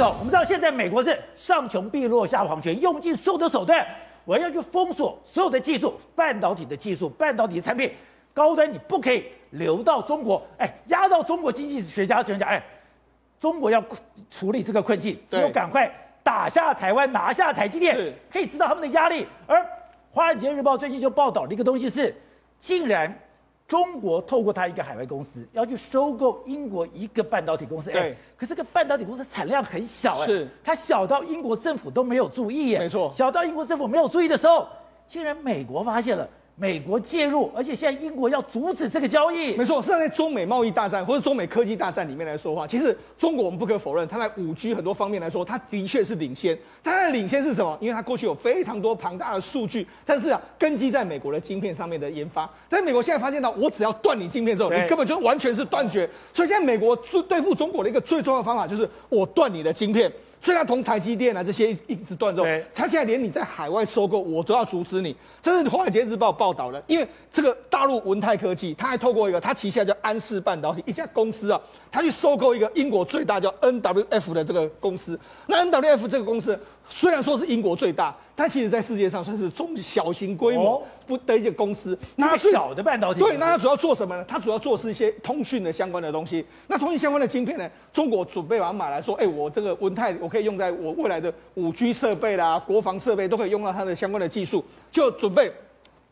走，我们知道现在美国是上穷碧落下黄泉，用尽所有的手段，我要去封锁所有的技术，半导体的技术，半导体的产品，高端你不可以流到中国，哎，压到中国经济学家专家，哎，中国要处理这个困境，只有赶快打下台湾，拿下台积电，可以知道他们的压力。而《华尔街日报》最近就报道了一个东西是，竟然。中国透过它一个海外公司要去收购英国一个半导体公司，哎，可是这个半导体公司产量很小，哎，是它小到英国政府都没有注意，哎，没错，小到英国政府没有注意的时候，竟然美国发现了。美国介入，而且现在英国要阻止这个交易。没错，是在中美贸易大战或者中美科技大战里面来说话，其实中国我们不可否认，它在五 G 很多方面来说，它的确是领先。它的领先是什么？因为它过去有非常多庞大的数据，但是啊，根基在美国的晶片上面的研发。但是美国现在发现到，我只要断你晶片之后，你根本就完全是断绝。所以现在美国对付中国的一个最重要的方法就是，我断你的晶片。虽然同台积电啊这些一直断之后，他现在连你在海外收购我都要阻止你。这是《华尔街日报》报道的，因为这个大陆文泰科技，他还透过一个他旗下叫安氏半导体一家公司啊，他去收购一个英国最大叫 NWF 的这个公司。那 NWF 这个公司。虽然说是英国最大，但其实在世界上算是中小型规模不的一个公司。那它小的半导体。对，那它主要做什么呢？它主要做是一些通讯的相关的东西。那通讯相关的晶片呢？中国准备把它买来说，哎，我这个文泰我可以用在我未来的五 G 设备啦、国防设备都可以用到它的相关的技术，就准备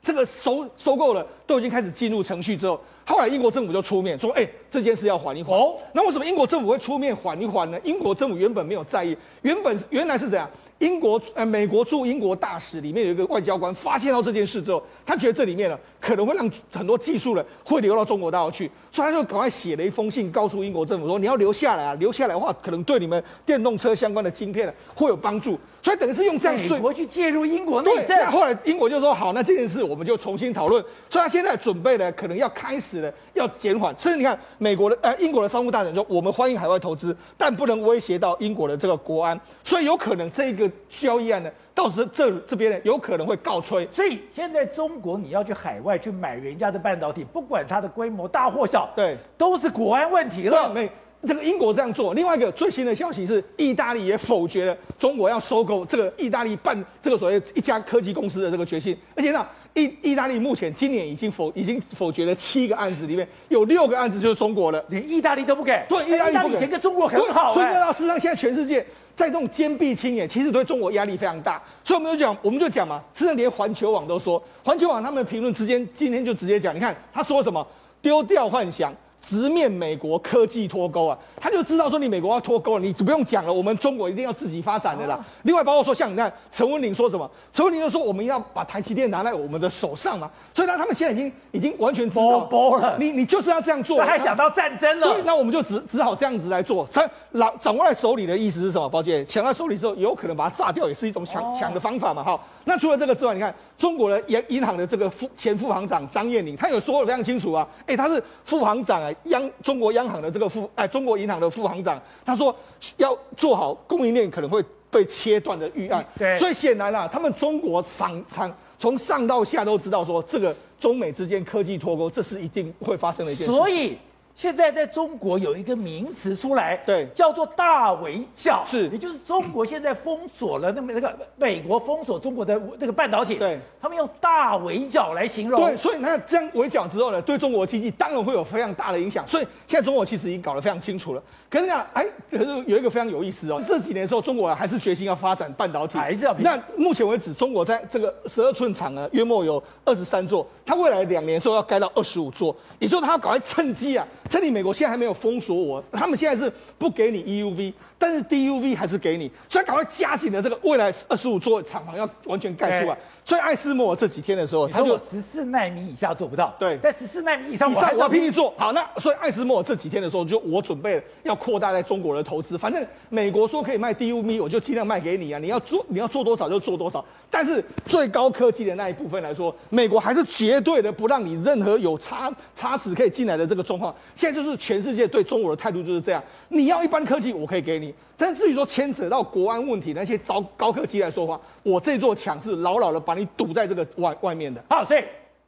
这个收收购了，都已经开始进入程序之后，后来英国政府就出面说，哎，这件事要缓一缓。哦，那为什么英国政府会出面缓一缓呢？英国政府原本没有在意，原本原来是怎样？英国呃，美国驻英国大使里面有一个外交官发现到这件事之后，他觉得这里面呢可能会让很多技术呢会流到中国大陆去，所以他就赶快写了一封信，告诉英国政府说，你要留下来啊，留下来的话可能对你们电动车相关的晶片呢会有帮助。所以等于是用这样，美国去介入英国内政。后来英国就说好，那这件事我们就重新讨论。所以他现在准备呢，可能要开始了，要减缓。甚至你看，美国的呃英国的商务大臣说，我们欢迎海外投资，但不能威胁到英国的这个国安。所以有可能这个。交易案呢，到时这这边呢有可能会告吹，所以现在中国你要去海外去买人家的半导体，不管它的规模大或小，对，都是国安问题了。没，这个英国这样做。另外一个最新的消息是，意大利也否决了中国要收购这个意大利半这个所谓一家科技公司的这个决心。而且呢，意意大利目前今年已经否已经否决了七个案子，里面有六个案子就是中国的，连意大利都不给。对，意大利不给。以前跟中国很好，所以呢，事实上现在全世界。在这种坚壁清野，其实对中国压力非常大，所以我们就讲，我们就讲嘛，甚至连环球网都说，环球网他们评论之间今天就直接讲，你看他说什么，丢掉幻想。直面美国科技脱钩啊，他就知道说你美国要脱钩了，你不用讲了，我们中国一定要自己发展的啦。啊、另外包括说像你看陈文玲说什么，陈文玲就说我们要把台积电拿在我们的手上嘛，所以呢他们现在已经已经完全知道波了，你你就是要这样做，还想到战争了，对，那我们就只只好这样子来做。他掌掌握在手里的意思是什么？宝姐抢在手里之后，有可能把它炸掉，也是一种抢抢、哦、的方法嘛。好，那除了这个之外，你看中国的银银行的这个副前副行长张燕宁，他有说的非常清楚啊，哎，他是副行长啊，央中国。央行的这个副哎，中国银行的副行长他说要做好供应链可能会被切断的预案，对，所以显然啊，他们中国上上从上到下都知道说这个中美之间科技脱钩，这是一定会发生的一件事。所以。现在在中国有一个名词出来，对，叫做大围剿，是，也就是中国现在封锁了那么那个美国封锁中国的那个半导体，对，他们用大围剿来形容，对，所以那这样围剿之后呢，对中国经济当然会有非常大的影响，所以现在中国其实已经搞得非常清楚了。可是呢，哎，可是有一个非常有意思哦，这几年的时候，中国还是决心要发展半导体，还是要。那目前为止，中国在这个十二寸厂呢，约莫有二十三座，它未来两年的时候要盖到二十五座，也就是说，它要赶快趁机啊，这里美国现在还没有。封锁我，他们现在是不给你 EUV。但是 DUV 还是给你，所以赶快加紧的这个未来二十五座厂房要完全盖出来。所以艾斯摩尔这几天的时候，他就十四纳米以下做不到，对，在十四纳米以上，以上我要拼命做好。那所以艾斯摩尔这几天的时候，就我准备要扩大在中国的投资。反正美国说可以卖 DUV，我就尽量卖给你啊！你要做你要做多少就做多少。但是最高科技的那一部分来说，美国还是绝对的不让你任何有差差池可以进来的这个状况。现在就是全世界对中国的态度就是这样。你要一般科技，我可以给你。但至于说牵扯到国安问题，那些高高科技来说话，我这座墙是牢牢的把你堵在这个外外面的。好，所以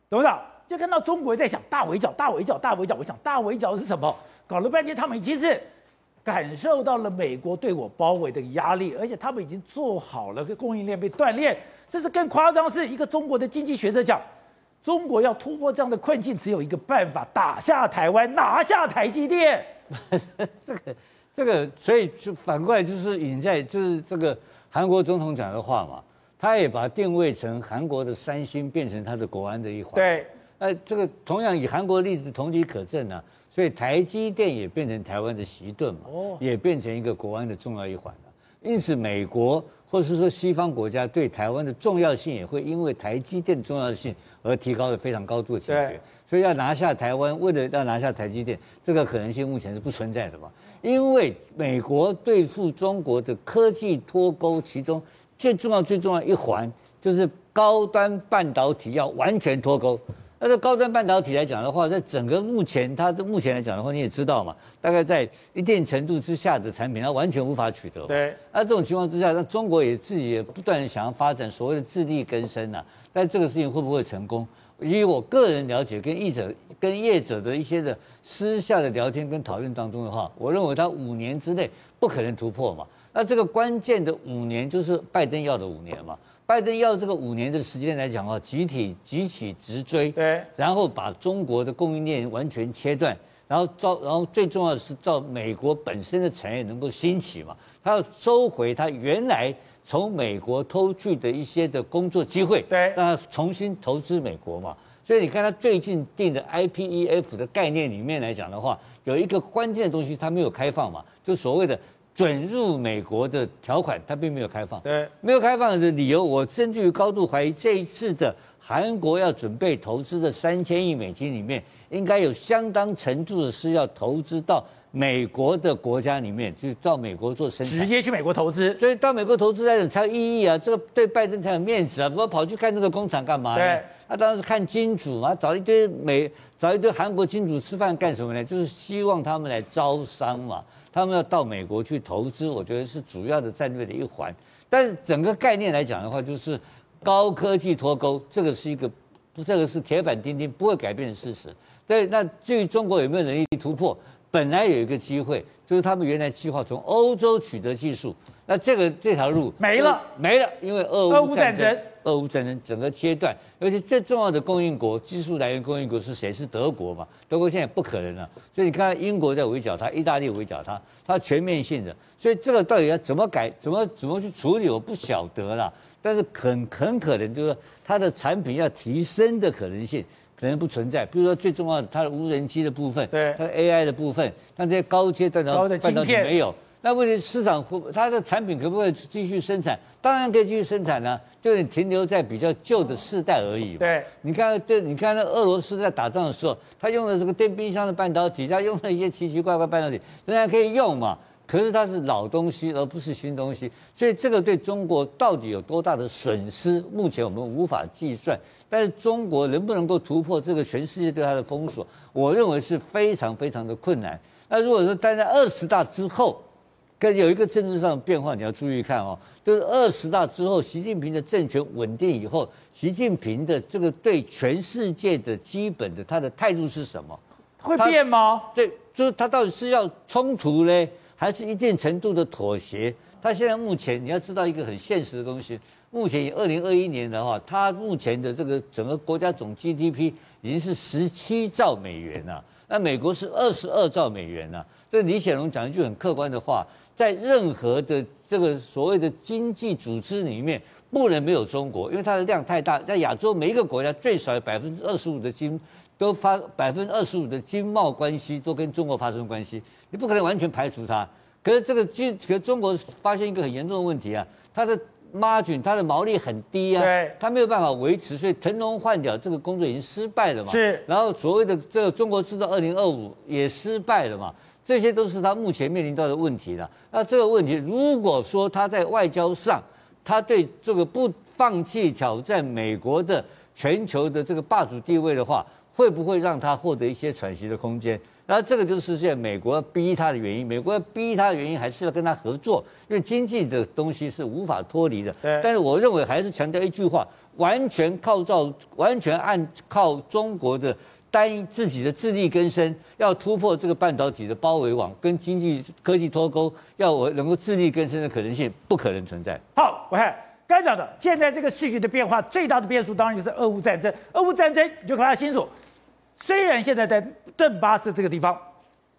董事长就看到中国在想大围剿、大围剿、大围剿。我想大围剿是什么？搞了半天，他们已经是感受到了美国对我包围的压力，而且他们已经做好了供应链被断裂。这是更夸张，是一个中国的经济学者讲，中国要突破这样的困境，只有一个办法：打下台湾，拿下台积电。这个，这个，所以就反过来就是引在就是这个韩国总统讲的话嘛，他也把定位成韩国的三星变成他的国安的一环。对，那这个同样以韩国的例子同理可证啊，所以台积电也变成台湾的习盾嘛，哦，也变成一个国安的重要一环了。因此，美国或者是说西方国家对台湾的重要性也会因为台积电的重要性而提高了非常高度的警觉。所以要拿下台湾，为了要拿下台积电，这个可能性目前是不存在的嘛？因为美国对付中国的科技脱钩，其中最重要、最重要一环就是高端半导体要完全脱钩。那这高端半导体来讲的话，在整个目前它的目前来讲的话，你也知道嘛，大概在一定程度之下的产品，它完全无法取得。对。那这种情况之下，那中国也自己也不断想要发展所谓的自力更生呐、啊。但这个事情会不会成功？以我个人了解，跟业者、跟业者的一些的私下的聊天跟讨论当中的话，我认为它五年之内不可能突破嘛。那这个关键的五年就是拜登要的五年嘛。拜登要这个五年的时间来讲啊，集体集起直追，对，然后把中国的供应链完全切断，然后造，然后最重要的是造美国本身的产业能够兴起嘛，他要收回他原来从美国偷去的一些的工作机会，对，让他重新投资美国嘛。所以你看他最近定的 IPEF 的概念里面来讲的话，有一个关键的东西他没有开放嘛，就所谓的。准入美国的条款，它并没有开放。对，没有开放的理由，我甚至于高度怀疑，这一次的韩国要准备投资的三千亿美金里面，应该有相当程度的是要投资到美国的国家里面，就是到美国做生产，直接去美国投资。所以到美国投资来讲才有意义啊，这个对拜登才有面子啊，不跑去看这个工厂干嘛呢？对，他当时看金主嘛，找一堆美，找一堆韩国金主吃饭干什么呢？就是希望他们来招商嘛。他们要到美国去投资，我觉得是主要的战略的一环。但是整个概念来讲的话，就是高科技脱钩，这个是一个，这个是铁板钉钉，不会改变的事实。对，那至于中国有没有能力突破，本来有一个机会，就是他们原来计划从欧洲取得技术，那这个这条路没了，没了，因为俄乌战争。俄乌战争整个阶段，而且最重要的供应国、技术来源供应国是谁？是德国嘛？德国现在不可能了，所以你看英国在围剿它，意大利围剿它，它全面性的，所以这个到底要怎么改、怎么怎么去处理，我不晓得啦。但是很很可能就是说它的产品要提升的可能性可能不存在。比如说最重要的，它的无人机的部分，对，它的 AI 的部分，但这些高阶段的半导体没有。那问题市场会它的产品可不可以继续生产？当然可以继续生产呢、啊，就是停留在比较旧的世代而已。对，你看，对，你看那俄罗斯在打仗的时候，他用的这个电冰箱的半导体，他用了一些奇奇怪怪半导体，仍然可以用嘛。可是它是老东西，而不是新东西，所以这个对中国到底有多大的损失，目前我们无法计算。但是中国能不能够突破这个全世界对它的封锁，我认为是非常非常的困难。那如果说待在二十大之后，跟有一个政治上的变化，你要注意看哦，就是二十大之后，习近平的政权稳定以后，习近平的这个对全世界的基本的他的态度是什么？会变吗？对，就是他到底是要冲突呢，还是一定程度的妥协？他现在目前你要知道一个很现实的东西，目前以二零二一年的话，他目前的这个整个国家总 GDP 已经是十七兆美元了，那美国是二十二兆美元了。这李显龙讲一句很客观的话。在任何的这个所谓的经济组织里面，不能没有中国，因为它的量太大。在亚洲每一个国家最少有百分之二十五的经都发百分之二十五的经贸关系都跟中国发生关系，你不可能完全排除它。可是这个经，可是中国发现一个很严重的问题啊，它的 margin 它的毛利很低啊，对，它没有办法维持，所以腾笼换鸟这个工作已经失败了嘛。是，然后所谓的这个中国制造二零二五也失败了嘛。这些都是他目前面临到的问题了。那这个问题，如果说他在外交上，他对这个不放弃挑战美国的全球的这个霸主地位的话，会不会让他获得一些喘息的空间？那这个就是现在美国要逼他的原因。美国要逼他的原因，还是要跟他合作，因为经济的东西是无法脱离的。对。但是我认为还是强调一句话：完全靠照，完全按靠中国的。单自己的自力更生，要突破这个半导体的包围网，跟经济科技脱钩，要我能够自力更生的可能性不可能存在。好，我看刚讲的，现在这个世局的变化最大的变数，当然就是俄乌战争。俄乌战争你就看他清楚，虽然现在在顿巴斯这个地方，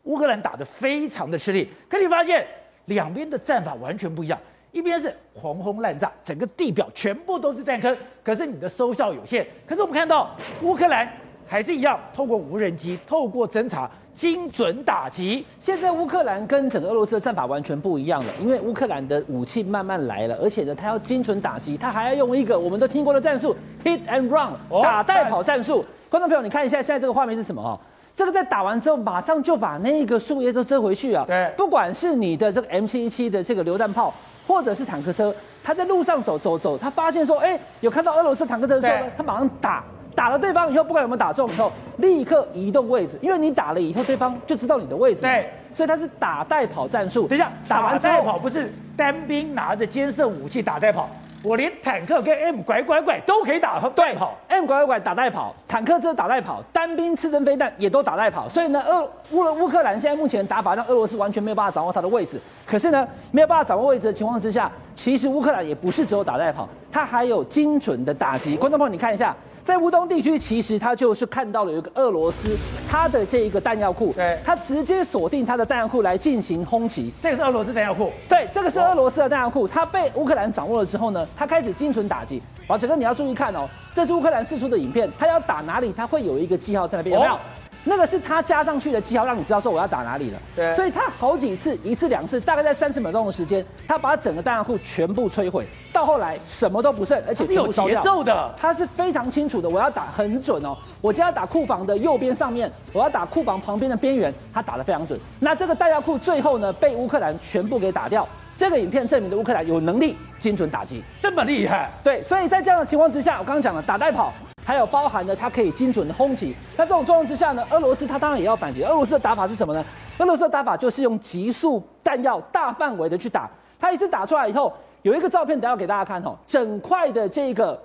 乌克兰打得非常的吃力，可你发现两边的战法完全不一样，一边是狂轰滥炸，整个地表全部都是弹坑，可是你的收效有限。可是我们看到乌克兰。还是一样，透过无人机，透过侦察，精准打击。现在乌克兰跟整个俄罗斯的战法完全不一样了，因为乌克兰的武器慢慢来了，而且呢，他要精准打击，他还要用一个我们都听过的战术 hit and run，打带跑战术。观众朋友，你看一下现在这个画面是什么哦？这个在打完之后，马上就把那个树叶都遮回去啊。对，不管是你的这个 M717 的这个榴弹炮，或者是坦克车，他在路上走走走，他发现说，哎，有看到俄罗斯坦克车的时候呢，他马上打。打了对方以后，不管有没有打中以后，立刻移动位置，因为你打了以后，对方就知道你的位置。对，所以他是打带跑战术。等一下，打完带跑不是单兵拿着尖射武器打带跑，我连坦克跟 M 拐拐拐都可以打带跑，M 拐拐拐打带跑，坦克车打带跑，单兵刺针飞弹也都打带跑。所以呢，俄乌乌克兰现在目前打法让俄罗斯完全没有办法掌握他的位置。可是呢，没有办法掌握位置的情况之下，其实乌克兰也不是只有打带跑，他还有精准的打击。观众朋友，你看一下。在乌东地区，其实他就是看到了有一个俄罗斯，他的这一个弹药库，对，他直接锁定他的弹药库来进行轰击。这个是俄罗斯弹药库，对，这个是俄罗斯的弹药库。他被乌克兰掌握了之后呢，他开始精准打击。宝杰哥，你要注意看哦，这是乌克兰释出的影片，他要打哪里，他会有一个记号在那边，有没有？那个是他加上去的记号，让你知道说我要打哪里了。对，所以他好几次，一次两次，大概在三十秒钟的时间，他把整个弹药库全部摧毁，到后来什么都不剩，而且全部烧掉。有节奏的，他是非常清楚的，我要打很准哦。我就要打库房的右边上面，我要打库房旁边的边缘，他打得非常准。那这个弹药库最后呢，被乌克兰全部给打掉。这个影片证明了乌克兰有能力精准打击，这么厉害。对，所以在这样的情况之下，我刚刚讲了打带跑。还有包含呢它可以精准的轰击，那这种状况之下呢，俄罗斯它当然也要反击。俄罗斯的打法是什么呢？俄罗斯的打法就是用急速弹药大范围的去打。它一次打出来以后，有一个照片等下要给大家看哦，整块的这个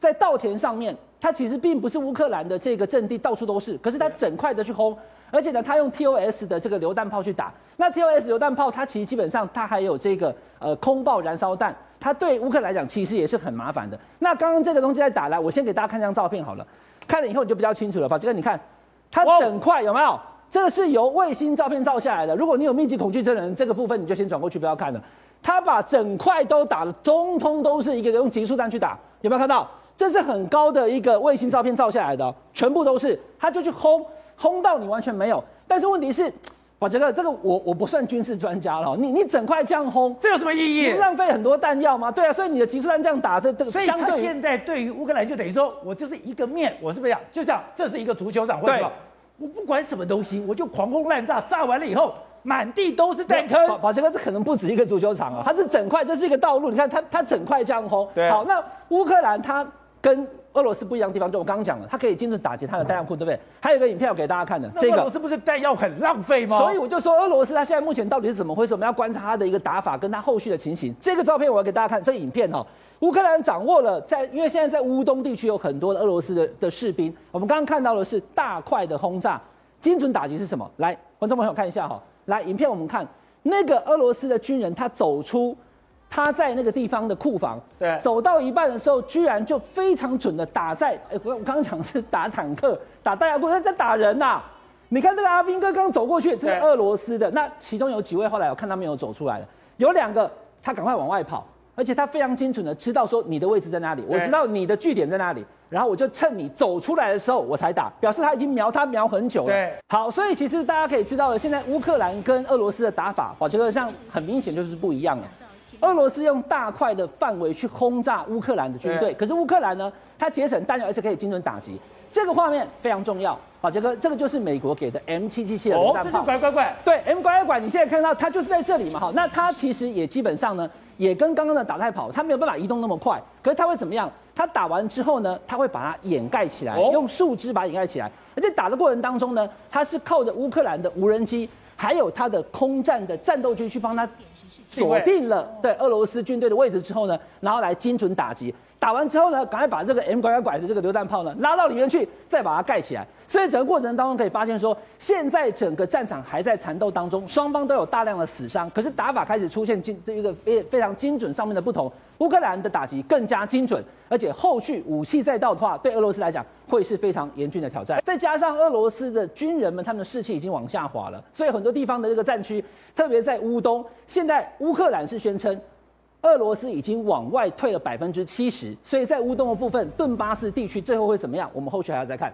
在稻田上面，它其实并不是乌克兰的这个阵地到处都是，可是它整块的去轰，而且呢，它用 TOS 的这个榴弹炮去打。那 TOS 榴弹炮它其实基本上它还有这个呃空爆燃烧弹。它对乌克兰来讲，其实也是很麻烦的。那刚刚这个东西在打来，我先给大家看张照片好了，看了以后你就比较清楚了吧？这个你看，它整块有没有？这个是由卫星照片照下来的。如果你有密集恐惧症的人，这个部分你就先转过去不要看了。它把整块都打了，通通都是一个用极速弹去打，有没有看到？这是很高的一个卫星照片照下来的，全部都是，它就去轰，轰到你完全没有。但是问题是。我觉得这个我我不算军事专家了，你你整块这样轰，这有什么意义？你浪费很多弹药吗？对啊，所以你的集束弹这样打，这这个所以他现在对于乌克兰就等于说，我就是一个面，我是不是讲？就像这是一个足球场，或者说我不管什么东西，我就狂轰滥炸，炸完了以后满地都是弹坑。宝杰哥，这可能不止一个足球场啊，它是整块，这是一个道路，你看它它整块这样轰。对，好，那乌克兰它跟。俄罗斯不一样的地方，就我刚刚讲了，它可以精准打击它的弹药库，对不对？还有一个影片要给大家看的，这个俄罗斯不是弹药很浪费吗？所以我就说，俄罗斯它现在目前到底是怎么回事？我们要观察它的一个打法，跟它后续的情形。这个照片我要给大家看，这个影片哈，乌克兰掌握了在，因为现在在乌东地区有很多的俄罗斯的的士兵，我们刚刚看到的是大块的轰炸，精准打击是什么？来，观众朋友看一下哈，来，影片我们看那个俄罗斯的军人，他走出。他在那个地方的库房，对，走到一半的时候，居然就非常准的打在，哎，我我刚刚讲是打坦克，打弹药库，他在打人呐、啊！你看这个阿兵哥刚走过去，这是俄罗斯的，那其中有几位后来我看他没有走出来了，有两个他赶快往外跑，而且他非常精准的知道说你的位置在哪里，我知道你的据点在哪里，然后我就趁你走出来的时候我才打，表示他已经瞄他瞄很久了。对，好，所以其实大家可以知道的，现在乌克兰跟俄罗斯的打法，我觉得像很明显就是不一样了。俄罗斯用大块的范围去轰炸乌克兰的军队，可是乌克兰呢，它节省弹药，而且可以精准打击。这个画面非常重要。好，杰哥，这个就是美国给的 M777 的榴弹炮。哦，这是拐拐拐。对，M 拐拐拐，你现在看到它就是在这里嘛。好，那它其实也基本上呢，也跟刚刚的打太跑，它没有办法移动那么快。可是它会怎么样？它打完之后呢，它会把它掩盖起来，用树枝把它掩盖起来。而且打的过程当中呢，它是靠着乌克兰的无人机，还有它的空战的战斗机去帮它。锁定了对俄罗斯军队的位置之后呢，然后来精准打击。打完之后呢，赶快把这个 M 拐拐拐的这个榴弹炮呢拉到里面去，再把它盖起来。所以整个过程当中可以发现说，现在整个战场还在缠斗当中，双方都有大量的死伤，可是打法开始出现精这一个非非常精准上面的不同。乌克兰的打击更加精准，而且后续武器再到的话，对俄罗斯来讲会是非常严峻的挑战。再加上俄罗斯的军人们，他们的士气已经往下滑了，所以很多地方的这个战区，特别在乌东，现在乌克兰是宣称。俄罗斯已经往外退了百分之七十，所以在乌东的部分，顿巴斯地区最后会怎么样？我们后续还要再看。